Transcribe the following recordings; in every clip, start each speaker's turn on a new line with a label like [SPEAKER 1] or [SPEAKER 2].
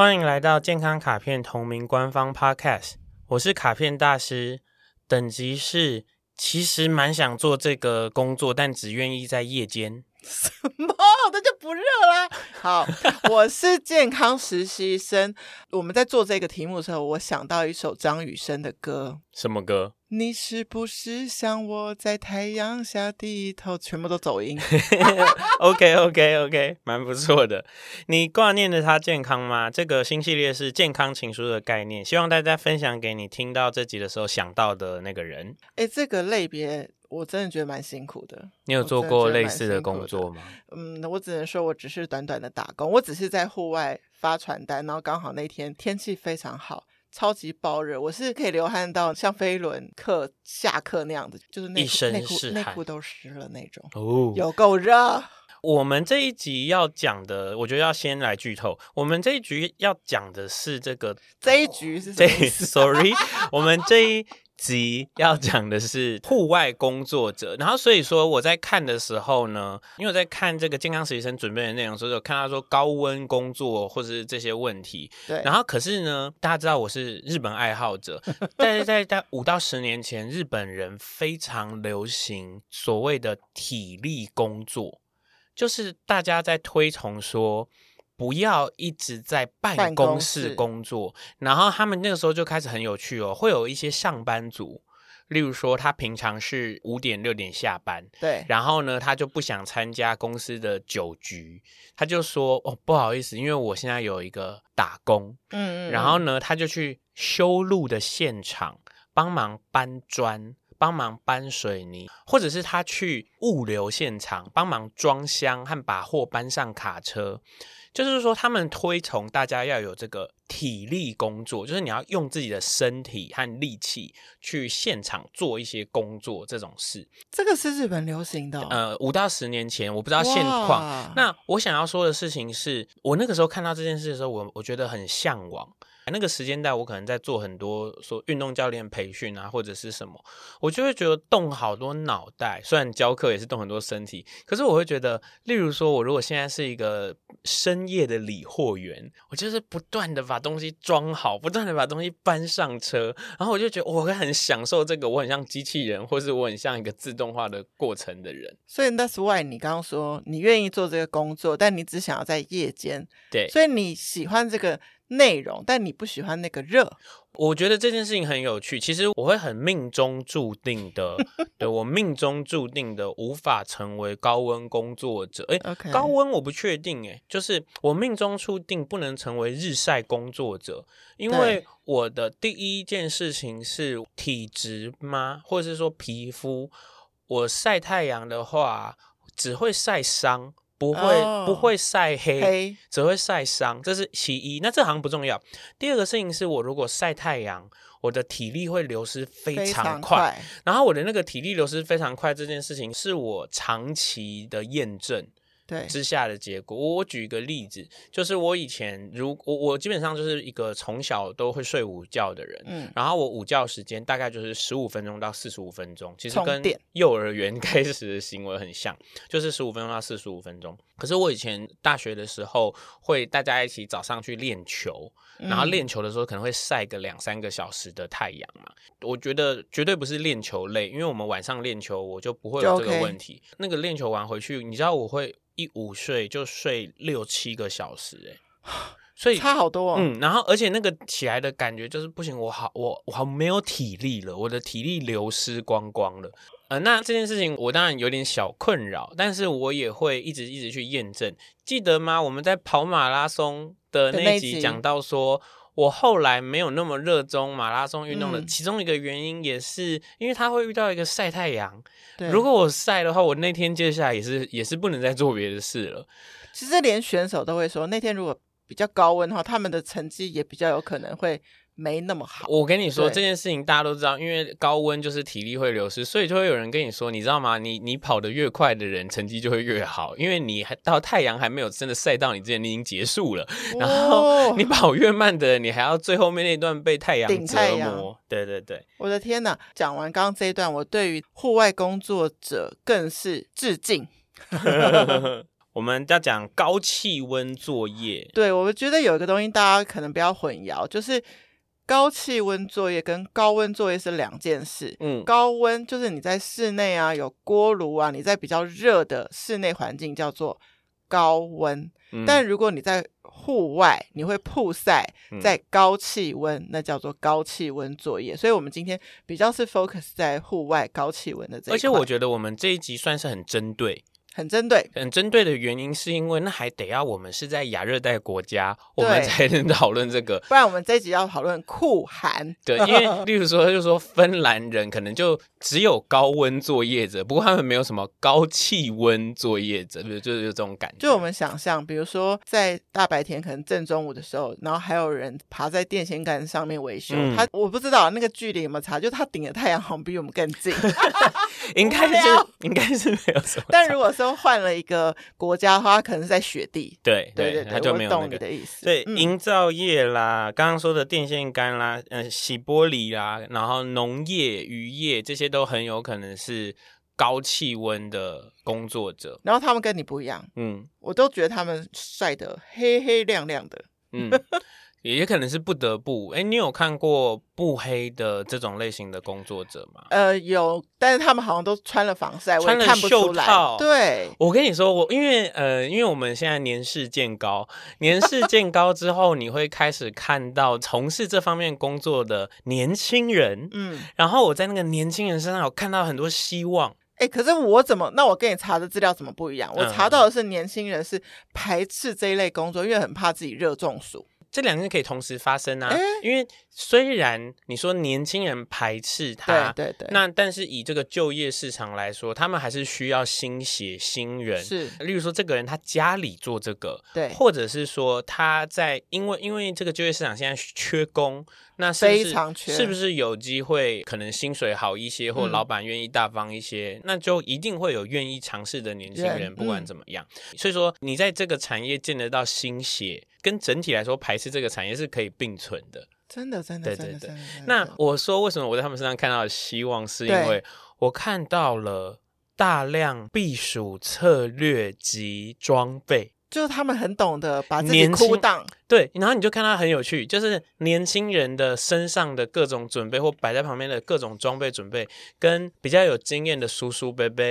[SPEAKER 1] 欢迎来到健康卡片同名官方 Podcast，我是卡片大师，等级是其实蛮想做这个工作，但只愿意在夜间。
[SPEAKER 2] 什么？那就不热啦。好，我是健康实习生。我们在做这个题目的时候，我想到一首张雨生的歌。
[SPEAKER 1] 什么歌？
[SPEAKER 2] 你是不是像我在太阳下低头？全部都走音。
[SPEAKER 1] OK OK OK，蛮不错的。你挂念着他健康吗？这个新系列是健康情书的概念，希望大家分享给你听到这集的时候想到的那个人。
[SPEAKER 2] 哎，这个类别我真的觉得蛮辛苦的。
[SPEAKER 1] 你有做过类似的工作吗？
[SPEAKER 2] 嗯，我只能说我只是短短的打工，我只是在户外发传单，然后刚好那天天气非常好。超级爆热，我是可以流汗到像飞轮课下课那样子，就是内裤内裤内裤都湿了那种。哦，有够热。
[SPEAKER 1] 我们这一集要讲的，我觉得要先来剧透。我们这一局要讲的是这个，
[SPEAKER 2] 这一局是什么？
[SPEAKER 1] 对，sorry，我们这一。集要讲的是户外工作者，然后所以说我在看的时候呢，因为我在看这个健康实习生准备的内容的时候，有看到说高温工作或者是这些问题。
[SPEAKER 2] 对，
[SPEAKER 1] 然后可是呢，大家知道我是日本爱好者，但是在在五到十年前，日本人非常流行所谓的体力工作，就是大家在推崇说。不要一直在办公室工作，然后他们那个时候就开始很有趣哦，会有一些上班族，例如说他平常是五点六点下班，
[SPEAKER 2] 对，
[SPEAKER 1] 然后呢，他就不想参加公司的酒局，他就说哦，不好意思，因为我现在有一个打工，嗯，嗯，然后呢，他就去修路的现场帮忙搬砖。帮忙搬水泥，或者是他去物流现场帮忙装箱和把货搬上卡车，就是说他们推崇大家要有这个体力工作，就是你要用自己的身体和力气去现场做一些工作这种事。
[SPEAKER 2] 这个是日本流行的哦？
[SPEAKER 1] 呃，五到十年前我不知道现况。那我想要说的事情是，我那个时候看到这件事的时候，我我觉得很向往。那个时间带，我可能在做很多说运动教练培训啊，或者是什么，我就会觉得动好多脑袋。虽然教课也是动很多身体，可是我会觉得，例如说，我如果现在是一个深夜的理货员，我就是不断的把东西装好，不断的把东西搬上车，然后我就觉得我会很享受这个，我很像机器人，或是我很像一个自动化的过程的人。
[SPEAKER 2] 所以 that's why 你刚刚说你愿意做这个工作，但你只想要在夜间。
[SPEAKER 1] 对，
[SPEAKER 2] 所以你喜欢这个。内容，但你不喜欢那个热。
[SPEAKER 1] 我觉得这件事情很有趣。其实我会很命中注定的，对，我命中注定的无法成为高温工作者。哎，Okay. 高温我不确定。哎，就是我命中注定不能成为日晒工作者，因为我的第一件事情是体质吗？或者是说皮肤？我晒太阳的话，只会晒伤。不会，oh, 不会晒黑，黑只会晒伤，这是其一。那这好像不重要。第二个事情是我如果晒太阳，我的体力会流失非常快。非常快。然后我的那个体力流失非常快这件事情，是我长期的验证。对之下的结果，我我举一个例子，就是我以前如我我基本上就是一个从小都会睡午觉的人，嗯，然后我午觉时间大概就是十五分钟到四十五分钟，其实跟幼儿园 开始的行为很像，就是十五分钟到四十五分钟。可是我以前大学的时候会大家一起早上去练球，然后练球的时候可能会晒个两三个小时的太阳嘛，我觉得绝对不是练球累，因为我们晚上练球我就不会有这个问题。那个练球完回去，你知道我会。一午睡就睡六七个小时，哎，所以
[SPEAKER 2] 差好多哦。
[SPEAKER 1] 嗯，然后而且那个起来的感觉就是不行，我好我我好没有体力了，我的体力流失光光了。呃，那这件事情我当然有点小困扰，但是我也会一直一直去验证。记得吗？我们在跑马拉松的那集讲到说。我后来没有那么热衷马拉松运动的其中一个原因，也是因为他会遇到一个晒太阳。如果我晒的话，我那天接下来也是也是不能再做别的事了。
[SPEAKER 2] 其实连选手都会说，那天如果比较高温的话，他们的成绩也比较有可能会。没那么好。
[SPEAKER 1] 我跟你说这件事情，大家都知道，因为高温就是体力会流失，所以就会有人跟你说，你知道吗？你你跑得越快的人，成绩就会越好，因为你还到太阳还没有真的晒到你之前，你已经结束了。然后你跑越慢的人，你还要最后面那段被太阳折磨。对对对，
[SPEAKER 2] 我的天哪！讲完刚刚这一段，我对于户外工作者更是致敬。
[SPEAKER 1] 我们要讲高气温作业，
[SPEAKER 2] 对，我觉得有一个东西大家可能不要混淆，就是。高气温作业跟高温作业是两件事。嗯，高温就是你在室内啊，有锅炉啊，你在比较热的室内环境叫做高温。嗯，但如果你在户外，你会曝晒，在高气温，那叫做高气温作业。所以，我们今天比较是 focus 在户外高气温的这一块。
[SPEAKER 1] 而且，我觉得我们这一集算是很针对。
[SPEAKER 2] 很针对，
[SPEAKER 1] 很针对的原因是因为那还得要我们是在亚热带国家，我们才能讨论这个，
[SPEAKER 2] 不然我们这一集要讨论酷寒。
[SPEAKER 1] 对，因为 例如说，就是说芬兰人可能就只有高温作业者，不过他们没有什么高气温作业者，就是就是这种感觉。
[SPEAKER 2] 就我们想象，比如说在大白天，可能正中午的时候，然后还有人爬在电线杆上面维修，嗯、他我不知道那个距离有没有差，就他顶的太阳好像比我们更近，
[SPEAKER 1] 应该是应该是没有什么。
[SPEAKER 2] 但如果说换了一个国家的话，他可能是在雪地。
[SPEAKER 1] 对对对，他就没有那个
[SPEAKER 2] 的意思。
[SPEAKER 1] 对，营造业啦，刚刚说的电线杆啦，嗯，洗玻璃啦，然后农业、渔业这些都很有可能是高气温的工作者。
[SPEAKER 2] 然后他们跟你不一样，嗯，我都觉得他们晒得黑黑亮亮的，嗯。
[SPEAKER 1] 也可能是不得不。哎，你有看过不黑的这种类型的工作者吗？
[SPEAKER 2] 呃，有，但是他们好像都穿了防晒，
[SPEAKER 1] 穿了袖套。
[SPEAKER 2] 对，
[SPEAKER 1] 我跟你说，我因为呃，因为我们现在年事渐高，年事渐高之后，你会开始看到从事这方面工作的年轻人。嗯，然后我在那个年轻人身上有看到很多希望。
[SPEAKER 2] 哎，可是我怎么？那我跟你查的资料怎么不一样？我查到的是年轻人是排斥这一类工作，因为很怕自己热中暑。
[SPEAKER 1] 这两件可以同时发生啊，欸、因为虽然你说年轻人排斥他，
[SPEAKER 2] 对对对，
[SPEAKER 1] 那但是以这个就业市场来说，他们还是需要新血新人。
[SPEAKER 2] 是，
[SPEAKER 1] 例如说这个人他家里做这个，
[SPEAKER 2] 对，
[SPEAKER 1] 或者是说他在因为因为这个就业市场现在缺工，那是不是
[SPEAKER 2] 非常缺，
[SPEAKER 1] 是不是有机会可能薪水好一些，或老板愿意大方一些，嗯、那就一定会有愿意尝试的年轻人，不管怎么样。嗯、所以说你在这个产业见得到新血。跟整体来说，排斥这个产业是可以并存的。
[SPEAKER 2] 真的，真的，
[SPEAKER 1] 对
[SPEAKER 2] 对对。
[SPEAKER 1] 那我说，为什么我在他们身上看到的希望，是因为我看到了大量避暑策略及装备，
[SPEAKER 2] 就是他们很懂得把自己酷当。
[SPEAKER 1] 对，然后你就看他很有趣，就是年轻人的身上的各种准备，或摆在旁边的各种装备准备，跟比较有经验的叔叔伯伯，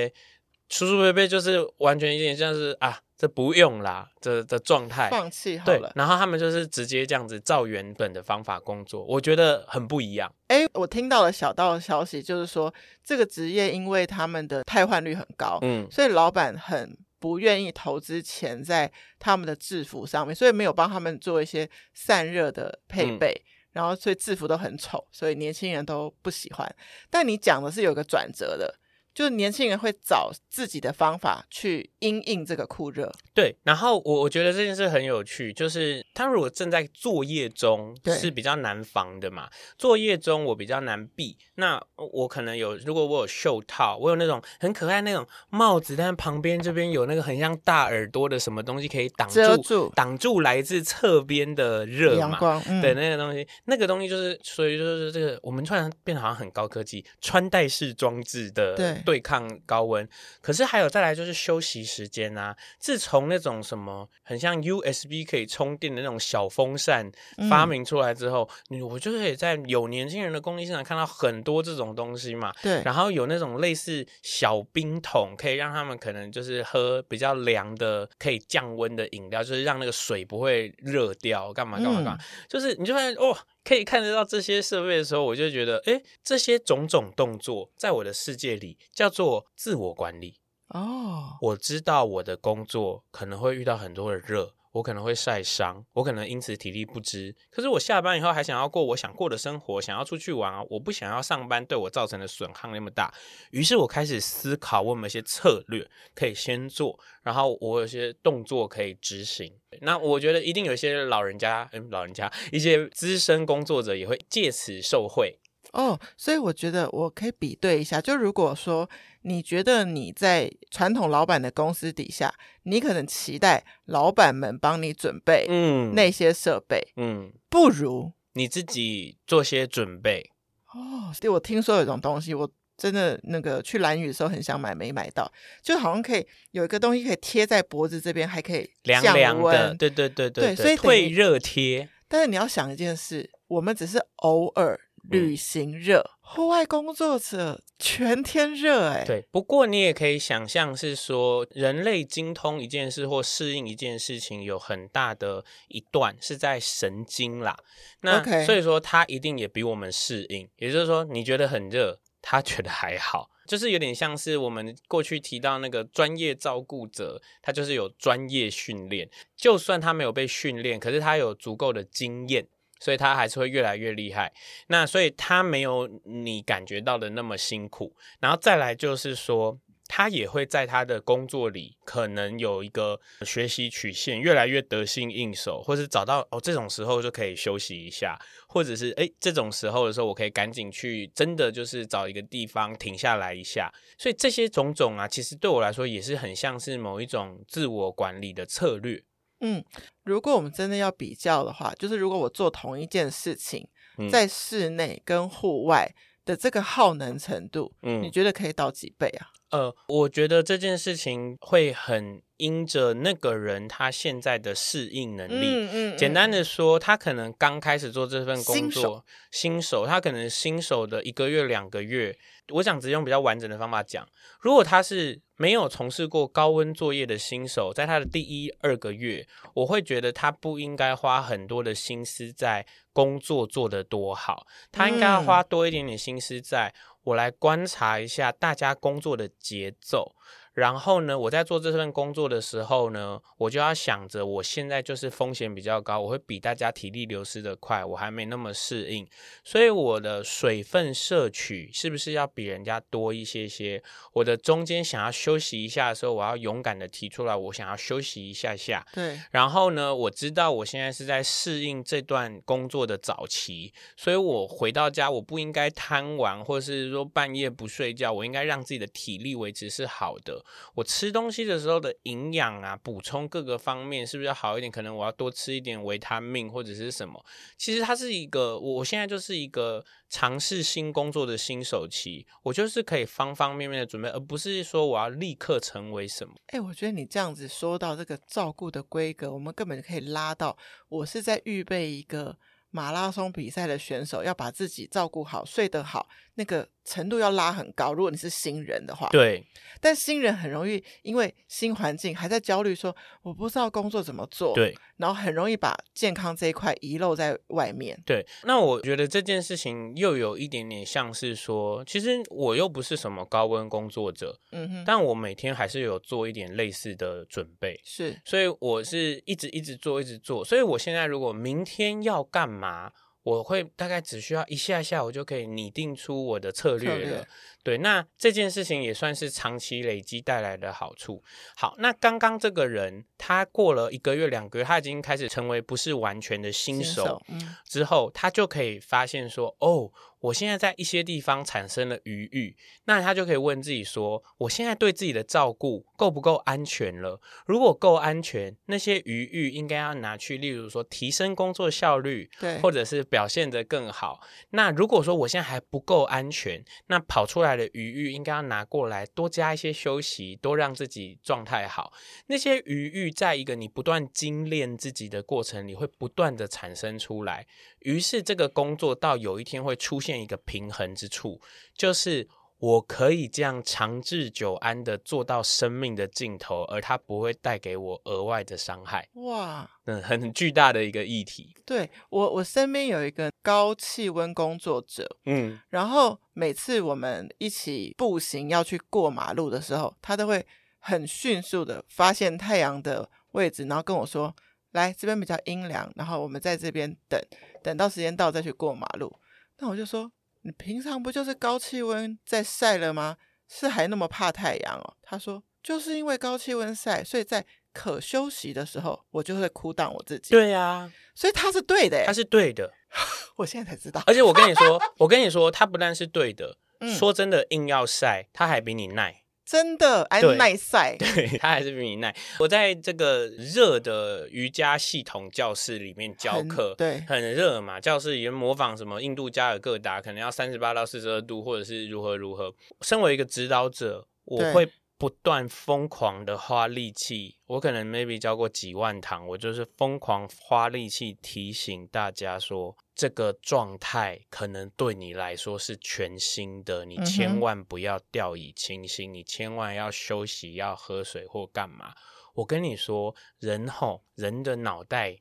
[SPEAKER 1] 叔叔伯伯就是完全有点像是啊。这不用啦，这的状态
[SPEAKER 2] 放弃好了。
[SPEAKER 1] 然后他们就是直接这样子照原本的方法工作，我觉得很不一样。
[SPEAKER 2] 哎，我听到了小道的消息，就是说这个职业因为他们的汰换率很高，嗯，所以老板很不愿意投资钱在他们的制服上面，所以没有帮他们做一些散热的配备，嗯、然后所以制服都很丑，所以年轻人都不喜欢。但你讲的是有个转折的。就是年轻人会找自己的方法去因应这个酷热，
[SPEAKER 1] 对。然后我我觉得这件事很有趣，就是他如果正在作业中是比较难防的嘛，作业中我比较难避。那我可能有，如果我有袖套，我有那种很可爱那种帽子，但是旁边这边有那个很像大耳朵的什么东西可以挡住，
[SPEAKER 2] 住
[SPEAKER 1] 挡住来自侧边的热嘛，
[SPEAKER 2] 阳光，嗯、
[SPEAKER 1] 对那个东西，那个东西就是，所以就是这个我们突然变得好像很高科技，穿戴式装置的，对。对抗高温，可是还有再来就是休息时间啊。自从那种什么很像 USB 可以充电的那种小风扇发明出来之后，嗯、我就可以在有年轻人的工地现场看到很多这种东西嘛。
[SPEAKER 2] 对，
[SPEAKER 1] 然后有那种类似小冰桶，可以让他们可能就是喝比较凉的、可以降温的饮料，就是让那个水不会热掉，干嘛干嘛干嘛。嗯、就是你就发现哦。可以看得到这些设备的时候，我就觉得，哎，这些种种动作，在我的世界里叫做自我管理。哦，我知道我的工作可能会遇到很多的热，我可能会晒伤，我可能因此体力不支。可是我下班以后还想要过我想过的生活，想要出去玩啊，我不想要上班对我造成的损害那么大。于是我开始思考，我有没有一些策略可以先做，然后我有些动作可以执行。那我觉得一定有一些老人家，嗯，老人家一些资深工作者也会借此受惠。
[SPEAKER 2] 哦，所以我觉得我可以比对一下，就如果说你觉得你在传统老板的公司底下，你可能期待老板们帮你准备嗯那些设备嗯，不如
[SPEAKER 1] 你自己做些准备。
[SPEAKER 2] 哦，对，我听说有一种东西，我真的那个去蓝雨的时候很想买，没买到，就好像可以有一个东西可以贴在脖子这边，还可以降温，凉凉的，
[SPEAKER 1] 对对对对，对，所以退热贴。
[SPEAKER 2] 但是你要想一件事，我们只是偶尔。旅行热，户外工作者全天热哎。
[SPEAKER 1] 对，不过你也可以想象是说，人类精通一件事或适应一件事情，有很大的一段是在神经啦。那 Okay. 所以说，他一定也比我们适应。也就是说，你觉得很热，他觉得还好，就是有点像是我们过去提到那个专业照顾者，他就是有专业训练，就算他没有被训练，可是他有足够的经验。所以他还是会越来越厉害，那所以他没有你感觉到的那么辛苦，然后再来就是说，他也会在他的工作里可能有一个学习曲线，越来越得心应手，或是找到哦这种时候就可以休息一下，或者是诶这种时候的时候我可以赶紧去，真的就是找一个地方停下来一下，所以这些种种啊，其实对我来说也是很像是某一种自我管理的策略。
[SPEAKER 2] 嗯，如果我们真的要比较的话，就是如果我做同一件事情，在室内跟户外的这个耗能程度，嗯，你觉得可以到几倍啊？
[SPEAKER 1] 呃，我觉得这件事情会很因着那个人他现在的适应能力。嗯嗯嗯、简单的说，他可能刚开始做这份工作，新手，新手，他可能新手的一个月、两个月。我想直接用比较完整的方法讲，如果他是没有从事过高温作业的新手，在他的第一二个月，我会觉得他不应该花很多的心思在工作做得多好，他应该要花多一点点心思在我来观察一下大家工作的节奏。然后呢，我在做这份工作的时候呢，我就要想着，我现在就是风险比较高，我会比大家体力流失的快，我还没那么适应，所以我的水分摄取是不是要比人家多一些些？我的中间想要休息一下的时候，我要勇敢的提出来，我想要休息一下下。
[SPEAKER 2] 对。
[SPEAKER 1] 然后呢，我知道我现在是在适应这段工作的早期，所以我回到家，我不应该贪玩，或者是说半夜不睡觉，我应该让自己的体力维持是好的。我吃东西的时候的营养啊，补充各个方面是不是要好一点？可能我要多吃一点维他命或者是什么？其实它是一个，我现在就是一个尝试新工作的新手期，我就是可以方方面面的准备，而不是说我要立刻成为什么。
[SPEAKER 2] 哎，我觉得你这样子说到这个照顾的规格，我们根本可以拉到我是在预备一个马拉松比赛的选手，要把自己照顾好，睡得好，那个。程度要拉很高，如果你是新人的话，
[SPEAKER 1] 对。
[SPEAKER 2] 但新人很容易因为新环境还在焦虑，说我不知道工作怎么做，
[SPEAKER 1] 对。
[SPEAKER 2] 然后很容易把健康这一块遗漏在外面，
[SPEAKER 1] 对。那我觉得这件事情又有一点点像是说，其实我又不是什么高温工作者，嗯哼。但我每天还是有做一点类似的准备，
[SPEAKER 2] 是。
[SPEAKER 1] 所以我是一直一直做，一直做。所以我现在如果明天要干嘛？我会大概只需要一下下，我就可以拟定出我的策略了。略对，那这件事情也算是长期累积带来的好处。好，那刚刚这个人，他过了一个月、两个月，他已经开始成为不是完全的新手，新手嗯、之后，他就可以发现说，哦。我现在在一些地方产生了余欲，那他就可以问自己说：我现在对自己的照顾够不够安全了？如果够安全，那些余欲应该要拿去，例如说提升工作效率，
[SPEAKER 2] 对，
[SPEAKER 1] 或者是表现得更好。那如果说我现在还不够安全，那跑出来的余裕应该要拿过来多加一些休息，多让自己状态好。那些余裕在一个你不断精炼自己的过程里，会不断的产生出来。于是这个工作到有一天会出现一个平衡之处，就是我可以这样长治久安的做到生命的尽头，而它不会带给我额外的伤害。哇，嗯，很巨大的一个议题。
[SPEAKER 2] 对，我，我身边有一个高气温工作者，嗯，然后每次我们一起步行要去过马路的时候，他都会很迅速的发现太阳的位置，然后跟我说。来这边比较阴凉，然后我们在这边等，等到时间到再去过马路。那我就说，你平常不就是高气温在晒了吗？是还那么怕太阳哦？他说，就是因为高气温晒，所以在可休息的时候，我就会哭挡我自己。
[SPEAKER 1] 对呀、啊，
[SPEAKER 2] 所以他是对的，他
[SPEAKER 1] 是对的。
[SPEAKER 2] 我现在才知道。
[SPEAKER 1] 而且我跟你说，我跟你说，他不但是对的，嗯、说真的，硬要晒，他还比你耐。
[SPEAKER 2] 真的，还耐晒，
[SPEAKER 1] 对，他还是比你耐。我在这个热的瑜伽系统教室里面教课，
[SPEAKER 2] 对，很
[SPEAKER 1] 热嘛。教室里面模仿什么印度加尔各答，可能要三十八到四十二度，或者是如何如何。身为一个指导者，我会不断疯狂的花力气。我可能 maybe 教过几万堂，我就是疯狂花力气提醒大家说。这个状态可能对你来说是全新的，你千万不要掉以轻心，你千万要休息，要喝水或干嘛。我跟你说，人吼，人的脑袋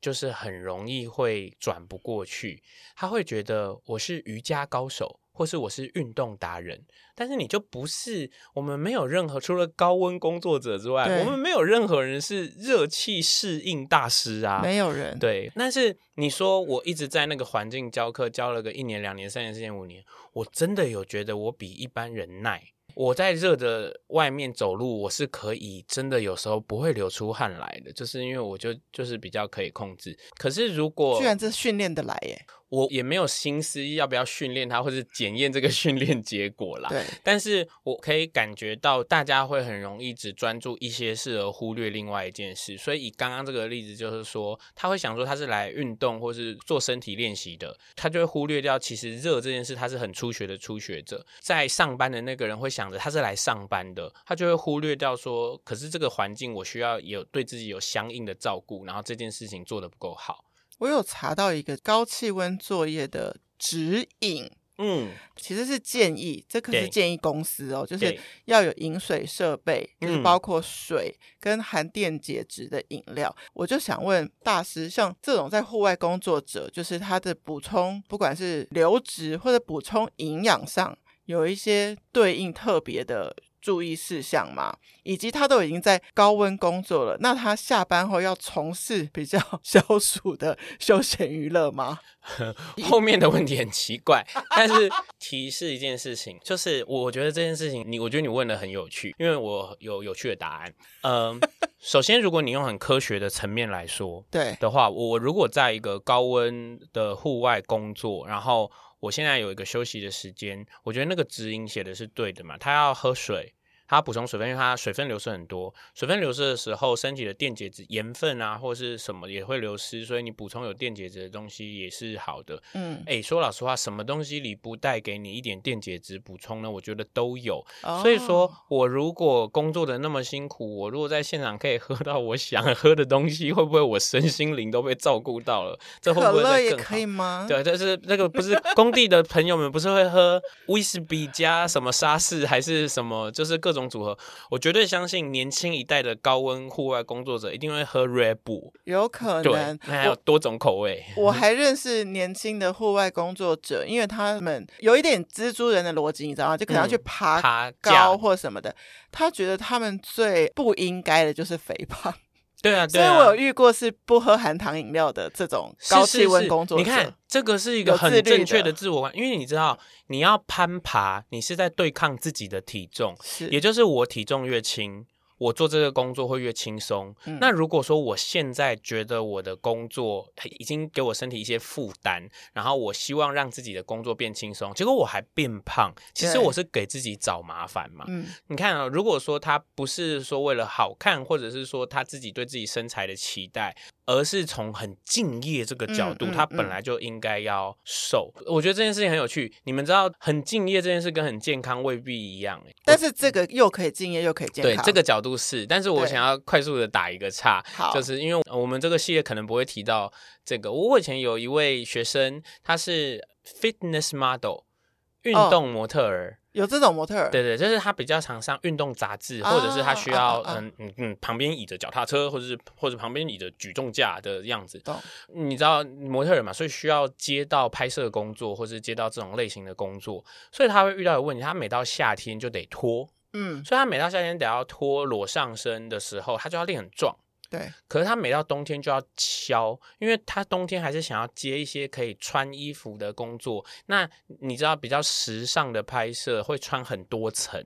[SPEAKER 1] 就是很容易会转不过去，他会觉得我是瑜伽高手。或是我是运动达人，但是你就不是。我们没有任何除了高温工作者之外，我们没有任何人是热气适应大师啊，
[SPEAKER 2] 没有人。
[SPEAKER 1] 对，但是你说我一直在那个环境教课，教了个一年、两年、三年、四年、五年，我真的有觉得我比一般人耐。我在热的外面走路，我是可以真的有时候不会流出汗来的，就是因为我就就是比较可以控制。可是如果
[SPEAKER 2] 居然这训练的来耶！
[SPEAKER 1] 我也没有心思要不要训练他，或是检验这个 训练结果啦。
[SPEAKER 2] 对，
[SPEAKER 1] 但是我可以感觉到大家会很容易只专注一些事而忽略另外一件事。所以以刚刚这个例子，就是说他会想说他是来运动或是做身体练习的，他就会忽略掉其实热这件事他是很初学的初学者。在上班的那个人会想着他是来上班的，他就会忽略掉说，可是这个环境我需要有对自己有相应的照顾，然后这件事情做得不够好。
[SPEAKER 2] 我有查到一个高气温作业的指引，
[SPEAKER 1] 嗯，
[SPEAKER 2] 其实是建议，这可是建议公司哦，就是要有饮水设备，就是包括水跟含电解质的饮料。嗯。我就想问大师，像这种在户外工作者，就是他的补充，不管是流质或者补充营养上，有一些对应特别的。注意事项吗，以及他都已经在高温工作了，那他下班后要从事比较 消暑的休闲娱乐吗？
[SPEAKER 1] 后面的问题很奇怪，但是提示一件事情，就是我觉得这件事情，你我觉得你问的很有趣，因为我有有趣的答案。嗯、呃，首先，如果你用很科学的层面来说，
[SPEAKER 2] 对
[SPEAKER 1] 的话，我如果在一个高温的户外工作，然后。我现在有一个休息的时间，我觉得那个指引写的是对的嘛，他要喝水。它补充水分，因为它水分流失很多。水分流失的时候，身体的电解质、盐分啊，或是什么也会流失，所以你补充有电解质的东西也是好的。
[SPEAKER 2] 嗯，
[SPEAKER 1] 哎，说老实话，什么东西里不带给你一点电解质补充呢？我觉得都有。哦、所以说我如果工作的那么辛苦，我如果在现场可以喝到我想喝的东西，会不会我身心灵都被照顾到了？这会不会再更好？
[SPEAKER 2] 可乐也可以吗？
[SPEAKER 1] 对，但是那个不是工地的朋友们不是会喝威士比加什么沙士还是什么，就是各种。组合，我绝对相信年轻一代的高温户外工作者一定会喝 Red Bull，
[SPEAKER 2] 有可能，
[SPEAKER 1] 有多种口味。
[SPEAKER 2] 我，我 还认识年轻的户外工作者，因为他们有一点蜘蛛人的逻辑，你知道吗？就可能要去爬高或什么的，嗯、他觉得他们最不应该的就是肥胖。
[SPEAKER 1] 对啊，对啊，
[SPEAKER 2] 所以我有遇过是不喝含糖饮料的这种高气温工作者。
[SPEAKER 1] 是是是，你看，这个是一个很正确的自我观，因为你知道，你要攀爬，你是在对抗自己的体重，
[SPEAKER 2] 是，
[SPEAKER 1] 也就是我体重越轻。我做这个工作会越轻松。嗯。那如果说我现在觉得我的工作已经给我身体一些负担，然后我希望让自己的工作变轻松，结果我还变胖，其实我是给自己找麻烦嘛。
[SPEAKER 2] 嗯。
[SPEAKER 1] 你看啊，如果说他不是说为了好看，或者是说他自己对自己身材的期待。而是从很敬业这个角度，他、嗯嗯嗯、本来就应该要瘦。我觉得这件事情很有趣。你们知道，很敬业这件事跟很健康未必一样，
[SPEAKER 2] 但是这个又可以敬业又可以健康。
[SPEAKER 1] 对，这个角度是。但是我想要快速的打一个岔，就是因为我们这个系列可能不会提到这个。我以前有一位学生，他是 fitness model，运动模特儿。哦
[SPEAKER 2] 有这种模特儿，
[SPEAKER 1] 对对，就是他比较常上运动杂志，啊、或者是他需要嗯嗯嗯旁边倚着脚踏车，或者是或者旁边倚着举重架的样子。你知道模特儿嘛，所以需要接到拍摄工作，或是接到这种类型的工作，所以他会遇到一个问题，他每到夏天就得脱，
[SPEAKER 2] 嗯，
[SPEAKER 1] 所以他每到夏天得要脱裸上身的时候，他就要练很壮。
[SPEAKER 2] 对，
[SPEAKER 1] 可是他每到冬天就要敲，因为他冬天还是想要接一些可以穿衣服的工作。那你知道比较时尚的拍摄会穿很多层，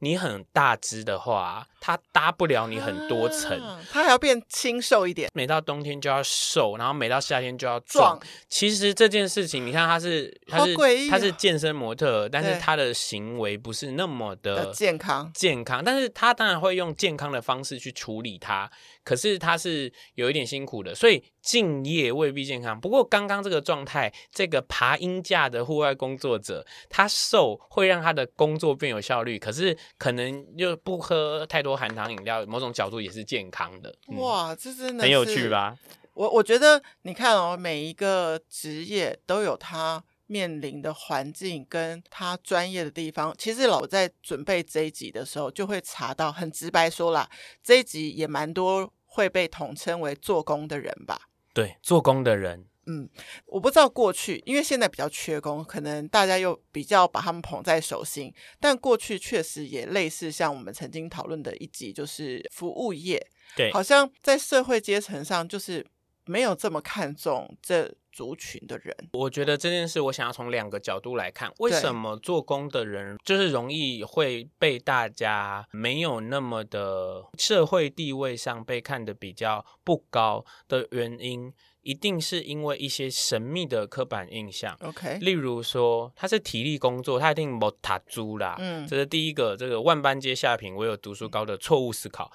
[SPEAKER 1] 你很大只的话，他搭不了你很多层，
[SPEAKER 2] 啊，他还要变清瘦一点。
[SPEAKER 1] 每到冬天就要瘦，然后每到夏天就要壮。壮其实这件事情，你看他是他是他是健身模特，但是他的行为不是那么的
[SPEAKER 2] 健康
[SPEAKER 1] 健康，但是他当然会用健康的方式去处理它。可是他是有一点辛苦的，所以敬业未必健康。不过刚刚这个状态，这个爬鹰架的户外工作者，他瘦会让他的工作变有效率，可是可能又不喝太多含糖饮料，某种角度也是健康的。
[SPEAKER 2] 嗯、哇，这真的
[SPEAKER 1] 很有趣吧？
[SPEAKER 2] 我我觉得你看哦，每一个职业都有他面临的环境跟他专业的地方，其实老在准备这一集的时候，就会查到，很直白说啦，这一集也蛮多会被统称为做工的人吧？
[SPEAKER 1] 对，做工的人。
[SPEAKER 2] 嗯，我不知道过去，因为现在比较缺工，可能大家又比较把他们捧在手心。但过去确实也类似，像我们曾经讨论的一集，就是服务业，
[SPEAKER 1] 对，
[SPEAKER 2] 好像在社会阶层上就是。没有这么看重这族群的人，
[SPEAKER 1] 我觉得这件事我想要从两个角度来看，为什么做工的人就是容易会被大家没有那么的社会地位上被看得比较不高的原因。一定是因为一些神秘的刻板印象
[SPEAKER 2] ，OK，
[SPEAKER 1] 例如说他是体力工作，他一定没塔猪啦，嗯，这是第一个，这个万般皆下品，唯有读书高的错误思考。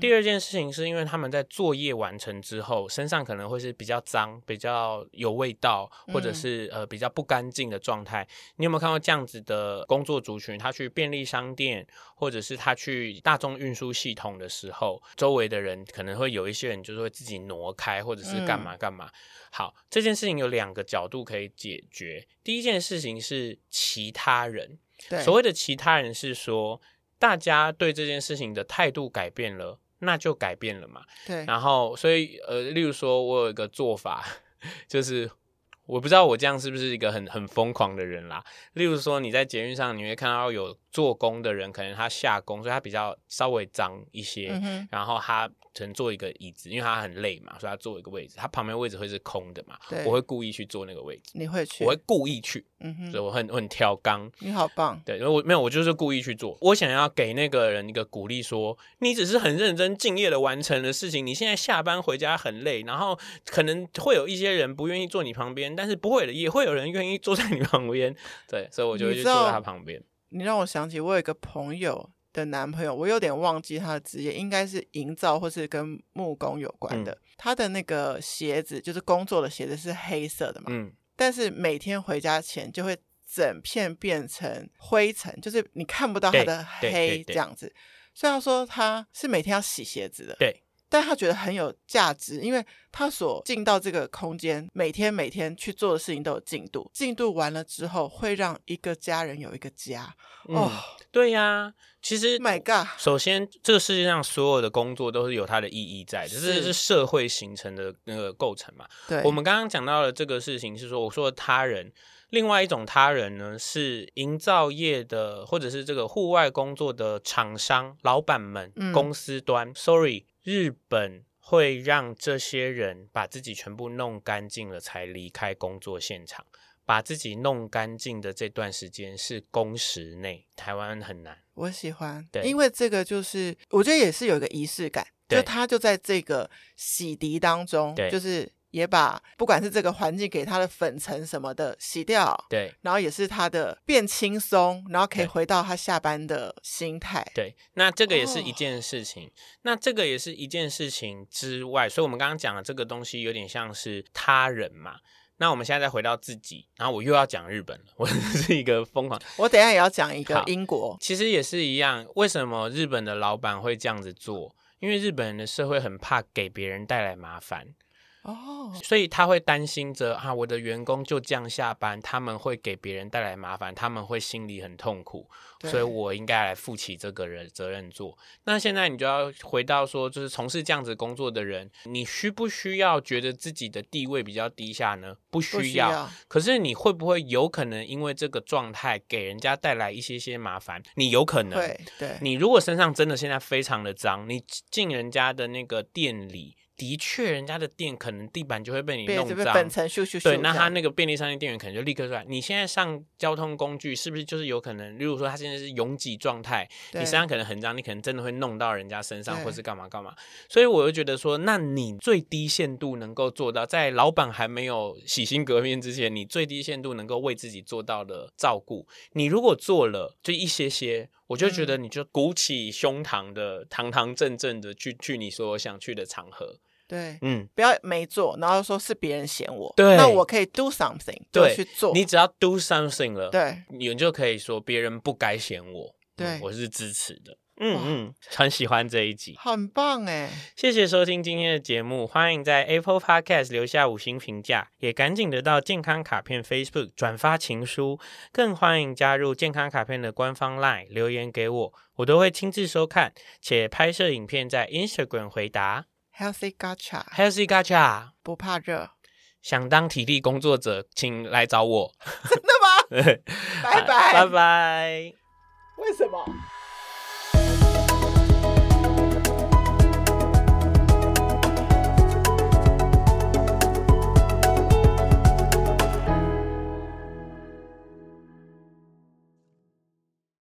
[SPEAKER 1] 第二件事情是因为他们在作业完成之后，身上可能会是比较脏、比较有味道，或者是呃比较不干净的状态。你有没有看过这样子的工作族群？他去便利商店，或者是他去大众运输系统的时候，周围的人可能会有一些人就是会自己挪开，或者是干嘛干嘛。嘛，好，这件事情有两个角度可以解决。第一件事情是其他人，所谓的其他人是说，大家对这件事情的态度改变了，那就改变了嘛。
[SPEAKER 2] 对，
[SPEAKER 1] 然后所以呃，例如说我有一个做法，就是我不知道我这样是不是一个很很疯狂的人啦。例如说你在捷运上，你会看到有做工的人，可能他下工，所以他比较稍微脏一些，嗯、然后他。乘坐一个椅子，因为他很累嘛，所以他坐一个位置。他旁边位置会是空的嘛？我会故意去坐那个位置。
[SPEAKER 2] 你会去？
[SPEAKER 1] 我会故意去。嗯哼，所以我很我很挑刚。
[SPEAKER 2] 你好棒。
[SPEAKER 1] 对，因为我没有，我就是故意去做。我想要给那个人一个鼓励，说你只是很认真敬业的完成的事情。你现在下班回家很累，然后可能会有一些人不愿意坐你旁边，但是不会的，也会有人愿意坐在你旁边。对，所以我就会去坐在他旁边。
[SPEAKER 2] 你让我想起我有一个朋友。的男朋友，我有点忘记他的职业，应该是营造或是跟木工有关的。嗯、他的那个鞋子，就是工作的鞋子，是黑色的嘛。嗯。但是每天回家前就会整片变成灰尘，就是你看不到他的黑这样子。所以他说他是每天要洗鞋子的。对。但他觉得很有价值，因为他所进到这个空间，每天每天去做的事情都有进度，进度完了之后会让一个家人有一个家。嗯、哦，
[SPEAKER 1] 对呀、啊，其实
[SPEAKER 2] ，My God，
[SPEAKER 1] 首先这个世界上所有的工作都是有它的意义在的，这是，是社会形成的那个构成嘛。对，我们刚刚讲到的这个事情是说，我说的他人，另外一种他人呢是营造业的或者是这个户外工作的厂商老板们，嗯、公司端，Sorry。日本会让这些人把自己全部弄干净了才离开工作现场，把自己弄干净的这段时间是工时内，台湾很难。
[SPEAKER 2] 我喜欢，
[SPEAKER 1] 对，
[SPEAKER 2] 因为这个就是我觉得也是有一个仪式感，就他就在这个洗涤当中，
[SPEAKER 1] 对
[SPEAKER 2] 就是。也把不管是这个环境给他的粉尘什么的洗掉，
[SPEAKER 1] 对，
[SPEAKER 2] 然后也是他的变轻松，然后可以回到他下班的心态。
[SPEAKER 1] 对，那这个也是一件事情。哦、那这个也是一件事情之外，所以我们刚刚讲的这个东西有点像是他人嘛。那我们现在再回到自己，然后我又要讲日本了，我是一个疯狂。
[SPEAKER 2] 我等一下也要讲一个英国，
[SPEAKER 1] 其实也是一样。为什么日本的老板会这样子做？因为日本人的社会很怕给别人带来麻烦。
[SPEAKER 2] 哦，
[SPEAKER 1] 所以他会担心着啊，我的员工就这样下班，他们会给别人带来麻烦，他们会心里很痛苦，所以我应该来负起这个人责任做。那现在你就要回到说，就是从事这样子工作的人，你需不需要觉得自己的地位比较低下呢？不需要。需要，可是你会不会有可能因为这个状态给人家带来一些些麻烦？你有可能。
[SPEAKER 2] 对对。
[SPEAKER 1] 你如果身上真的现在非常的脏，你进人家的那个店里。的确，人家的店可能地板就会被你弄脏。
[SPEAKER 2] 粉尘咻咻咻。
[SPEAKER 1] 对，那他那个便利商店店员可能就立刻出来。你现在上交通工具是不是就是有可能？例如说，他现在是拥挤状态，你身上可能很脏，你可能真的会弄到人家身上，或是干嘛干嘛。所以我就觉得说，那你最低限度能够做到，在老板还没有洗心革面之前，你最低限度能够为自己做到的照顾，你如果做了，就一些些，我就觉得你就鼓起胸膛的、堂堂正正的去去你所想去的场合。
[SPEAKER 2] 对，嗯，不要没做，然后说是别人嫌我，
[SPEAKER 1] 对，
[SPEAKER 2] 那我可以 do something，对，去做。
[SPEAKER 1] 你只要 do something 了，
[SPEAKER 2] 对，
[SPEAKER 1] 你就可以说别人不该嫌我，
[SPEAKER 2] 对、
[SPEAKER 1] 嗯，我是支持的。嗯嗯，很喜欢这一集，
[SPEAKER 2] 很棒哎！
[SPEAKER 1] 谢谢收听今天的节目，欢迎在 Apple Podcast 留下五星评价，也赶紧得到健康卡片 Facebook 转发情书，更欢迎加入健康卡片的官方 LINE 留言给我，我都会亲自收看，且拍摄影片在 Instagram 回答。
[SPEAKER 2] Healthy Gacha，Healthy
[SPEAKER 1] Gacha，
[SPEAKER 2] 不怕热。
[SPEAKER 1] 想当体力工作者，请来找我。
[SPEAKER 2] 真的吗？拜拜，
[SPEAKER 1] 拜拜。
[SPEAKER 2] 为什么？